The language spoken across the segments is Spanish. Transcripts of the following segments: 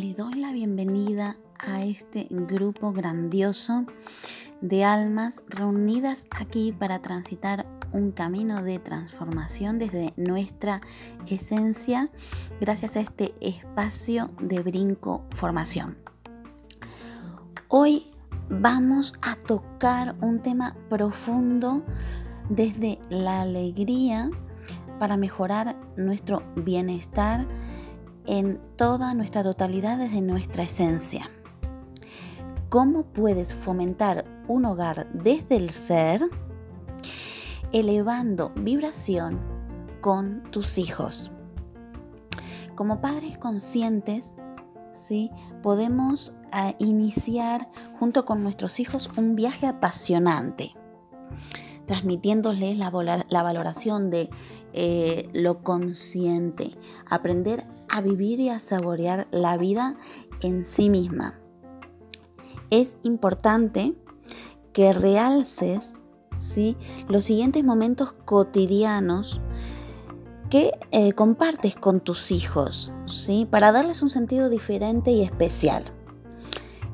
Le doy la bienvenida a este grupo grandioso de almas reunidas aquí para transitar un camino de transformación desde nuestra esencia gracias a este espacio de brinco formación. Hoy vamos a tocar un tema profundo desde la alegría para mejorar nuestro bienestar en toda nuestra totalidad desde nuestra esencia. ¿Cómo puedes fomentar un hogar desde el ser? Elevando vibración con tus hijos. Como padres conscientes, ¿sí? podemos ah, iniciar junto con nuestros hijos un viaje apasionante, transmitiéndoles la, valoración de eh, lo consciente, aprender a vivir y a saborear la vida en sí misma. Es importante que realces ¿sí? los siguientes momentos cotidianos que eh, compartes con tus hijos, ¿sí? para darles un sentido diferente y especial.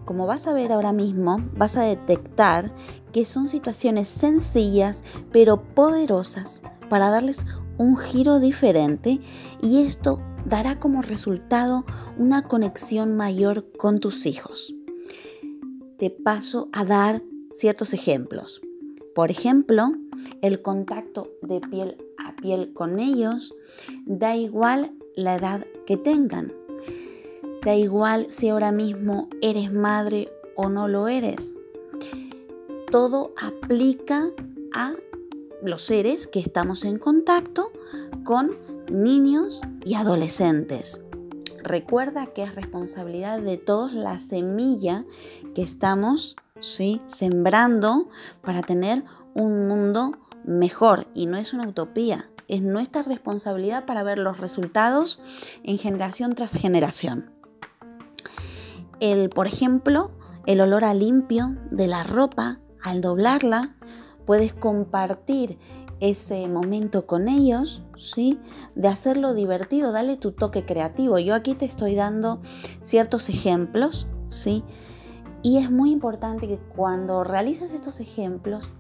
Como vas a ver ahora mismo, vas a detectar que son situaciones sencillas pero poderosas para darles un giro diferente y esto dará como resultado una conexión mayor con tus hijos. Te paso a dar ciertos ejemplos. Por ejemplo, el contacto de piel a piel con ellos da igual la edad que tengan. Da igual si ahora mismo eres madre o no lo eres. Todo aplica a los seres que estamos en contacto con niños y adolescentes. Recuerda que es responsabilidad de todos la semilla que estamos ¿sí? sembrando para tener un mundo mejor y no es una utopía, es nuestra responsabilidad para ver los resultados en generación tras generación. El, por ejemplo, el olor a limpio de la ropa al doblarla, puedes compartir ese momento con ellos, ¿sí? De hacerlo divertido, dale tu toque creativo. Yo aquí te estoy dando ciertos ejemplos, ¿sí? Y es muy importante que cuando realices estos ejemplos,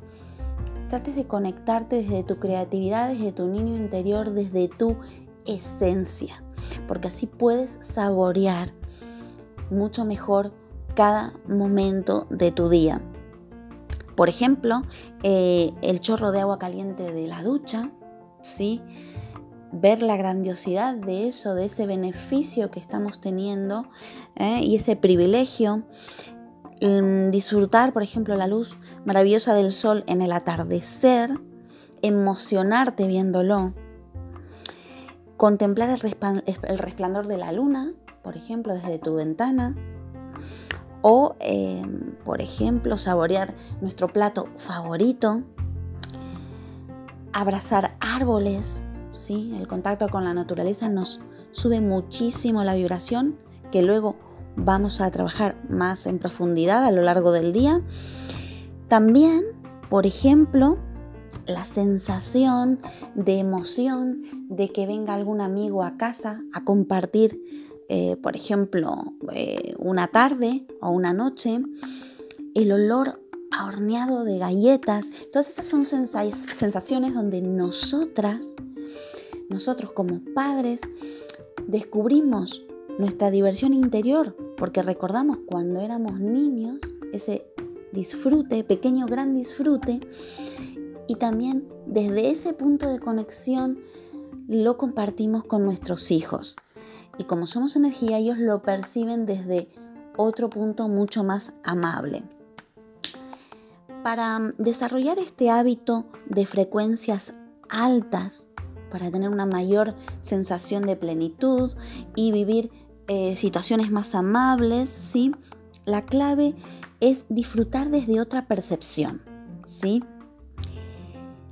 trates de conectarte desde tu creatividad, desde tu niño interior, desde tu esencia, porque así puedes saborear mucho mejor cada momento de tu día. Por ejemplo, eh, el chorro de agua caliente de la ducha, ¿sí? ver la grandiosidad de eso, de ese beneficio que estamos teniendo ¿eh? y ese privilegio. disfrutar, por ejemplo, la luz maravillosa del sol en el atardecer, emocionarte viéndolo, contemplar el, resplandor de la luna por ejemplo, desde tu ventana, o, em, por ejemplo, saborear nuestro plato favorito, abrazar árboles, ¿sí? El contacto con la naturaleza nos sube muchísimo la vibración, que luego vamos a trabajar más en profundidad a lo largo del día. También, por ejemplo, la sensación de emoción de que venga algún amigo a casa a compartir, eh, por ejemplo, eh, una tarde o una noche, el olor a horneado de galletas, todas esas son sensaciones donde nosotras, nosotros como padres, descubrimos nuestra diversión interior, porque recordamos cuando éramos niños ese disfrute, pequeño gran disfrute, y también desde ese punto de conexión lo compartimos con nuestros hijos. Y como somos energía, ellos lo perciben desde otro punto mucho más amable. Para desarrollar este hábito de frecuencias altas, para tener una mayor sensación de plenitud y vivir eh, situaciones más amables, ¿sí? La clave es disfrutar desde otra percepción, ¿sí?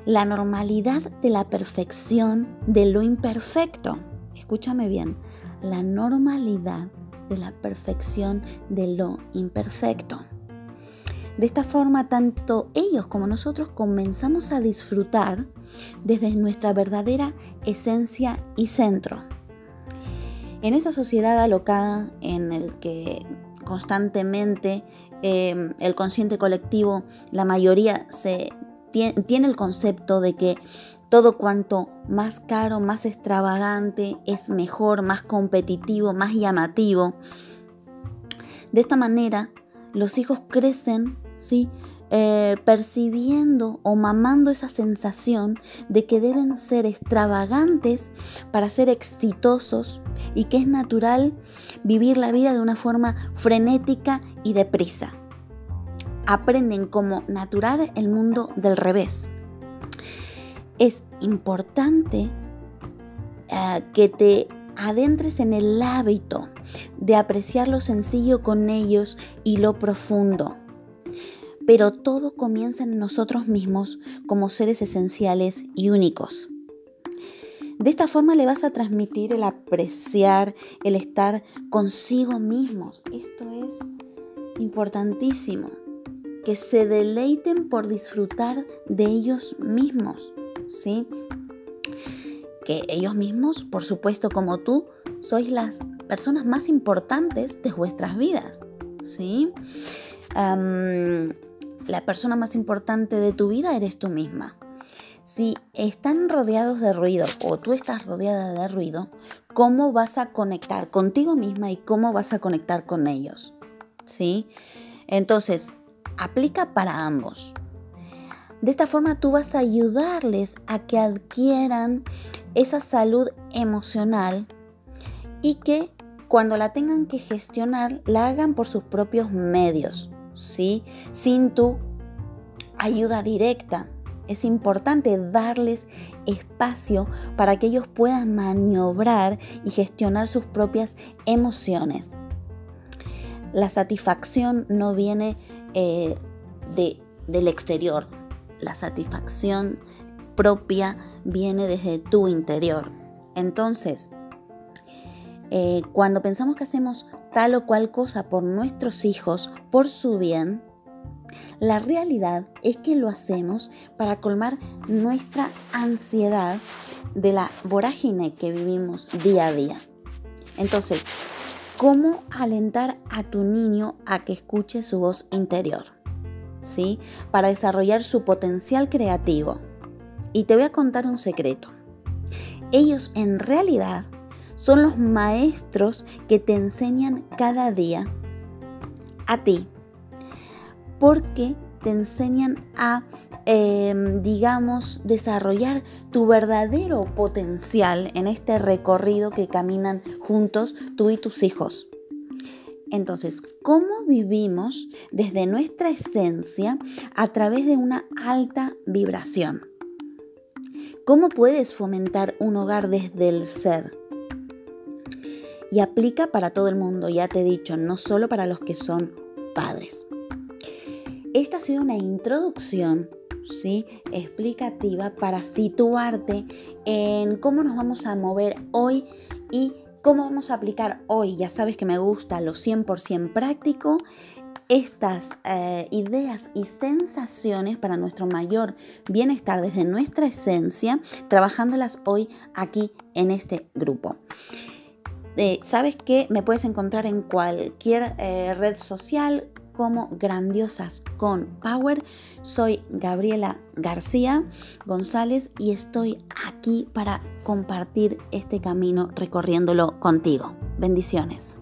La normalidad de la perfección de lo imperfecto. Escúchame bien, la normalidad de la perfección de lo imperfecto. De esta forma, tanto ellos como nosotros comenzamos a disfrutar desde nuestra verdadera esencia y centro. En esa sociedad alocada en el que constantemente em, el consciente colectivo, la mayoría se tiene el concepto de que todo cuanto más caro, más extravagante, es mejor, más competitivo, más llamativo. De esta manera, los hijos crecen, ¿sí? Eh, percibiendo o mamando esa sensación de que deben ser extravagantes para ser exitosos y que es natural vivir la vida de una forma frenética y deprisa. Aprenden como natural el mundo del revés. Es importante eh, que te adentres en el hábito de apreciar lo sencillo con ellos y lo profundo pero todo comienza en nosotros mismos como seres esenciales y únicos. De esta forma le vas a transmitir el apreciar, el estar consigo mismos. Esto es importantísimo. Que se deleiten por disfrutar de ellos mismos. ¿Sí? Que ellos mismos, por supuesto como tú, sois las personas más importantes de vuestras vidas. ¿Sí? la persona más importante de tu vida eres tú misma. Si están rodeados de ruido o tú estás rodeada de ruido, ¿cómo vas a conectar contigo misma y cómo vas a conectar con ellos? ¿Sí? Entonces, aplica para ambos. De esta forma tú vas a ayudarles a que adquieran esa salud emocional y que cuando la tengan que gestionar la hagan por sus propios medios. ¿sí? Sin tu ayuda directa. Es importante darles espacio para que ellos puedan maniobrar y gestionar sus propias emociones. La satisfacción no viene eh, de, del exterior. La satisfacción propia viene desde tu interior. Entonces, eh, cuando pensamos que hacemos tal o cual cosa por nuestros hijos, por su bien, la realidad es que lo hacemos para colmar nuestra ansiedad de la vorágine que vivimos día a día. Entonces, ¿cómo alentar a tu niño a que escuche su voz interior? ¿Sí? Para desarrollar su potencial creativo. Y te voy a contar un secreto. Ellos en realidad son los maestros que te enseñan cada día a ti, porque te enseñan a, em, digamos, desarrollar tu verdadero potencial en este recorrido que caminan juntos tú y tus hijos. Entonces, ¿cómo vivimos desde nuestra esencia a través de una alta vibración? ¿Cómo puedes fomentar un hogar desde el ser? y aplica para todo el mundo, ya te he dicho, no solo para los que son padres. Esta ha sido una introducción ¿sí? explicativa para situarte en cómo nos vamos a mover hoy y cómo vamos a aplicar hoy. Ya sabes que me gusta lo 100% práctico estas eh, ideas y sensaciones para nuestro mayor bienestar desde nuestra esencia, trabajándolas hoy aquí en este grupo. Eh, Sabes que me puedes encontrar en cualquier eh, red social como Grandiosas con Power. Soy Gabriela García González y estoy aquí para compartir este camino recorriéndolo contigo. Bendiciones.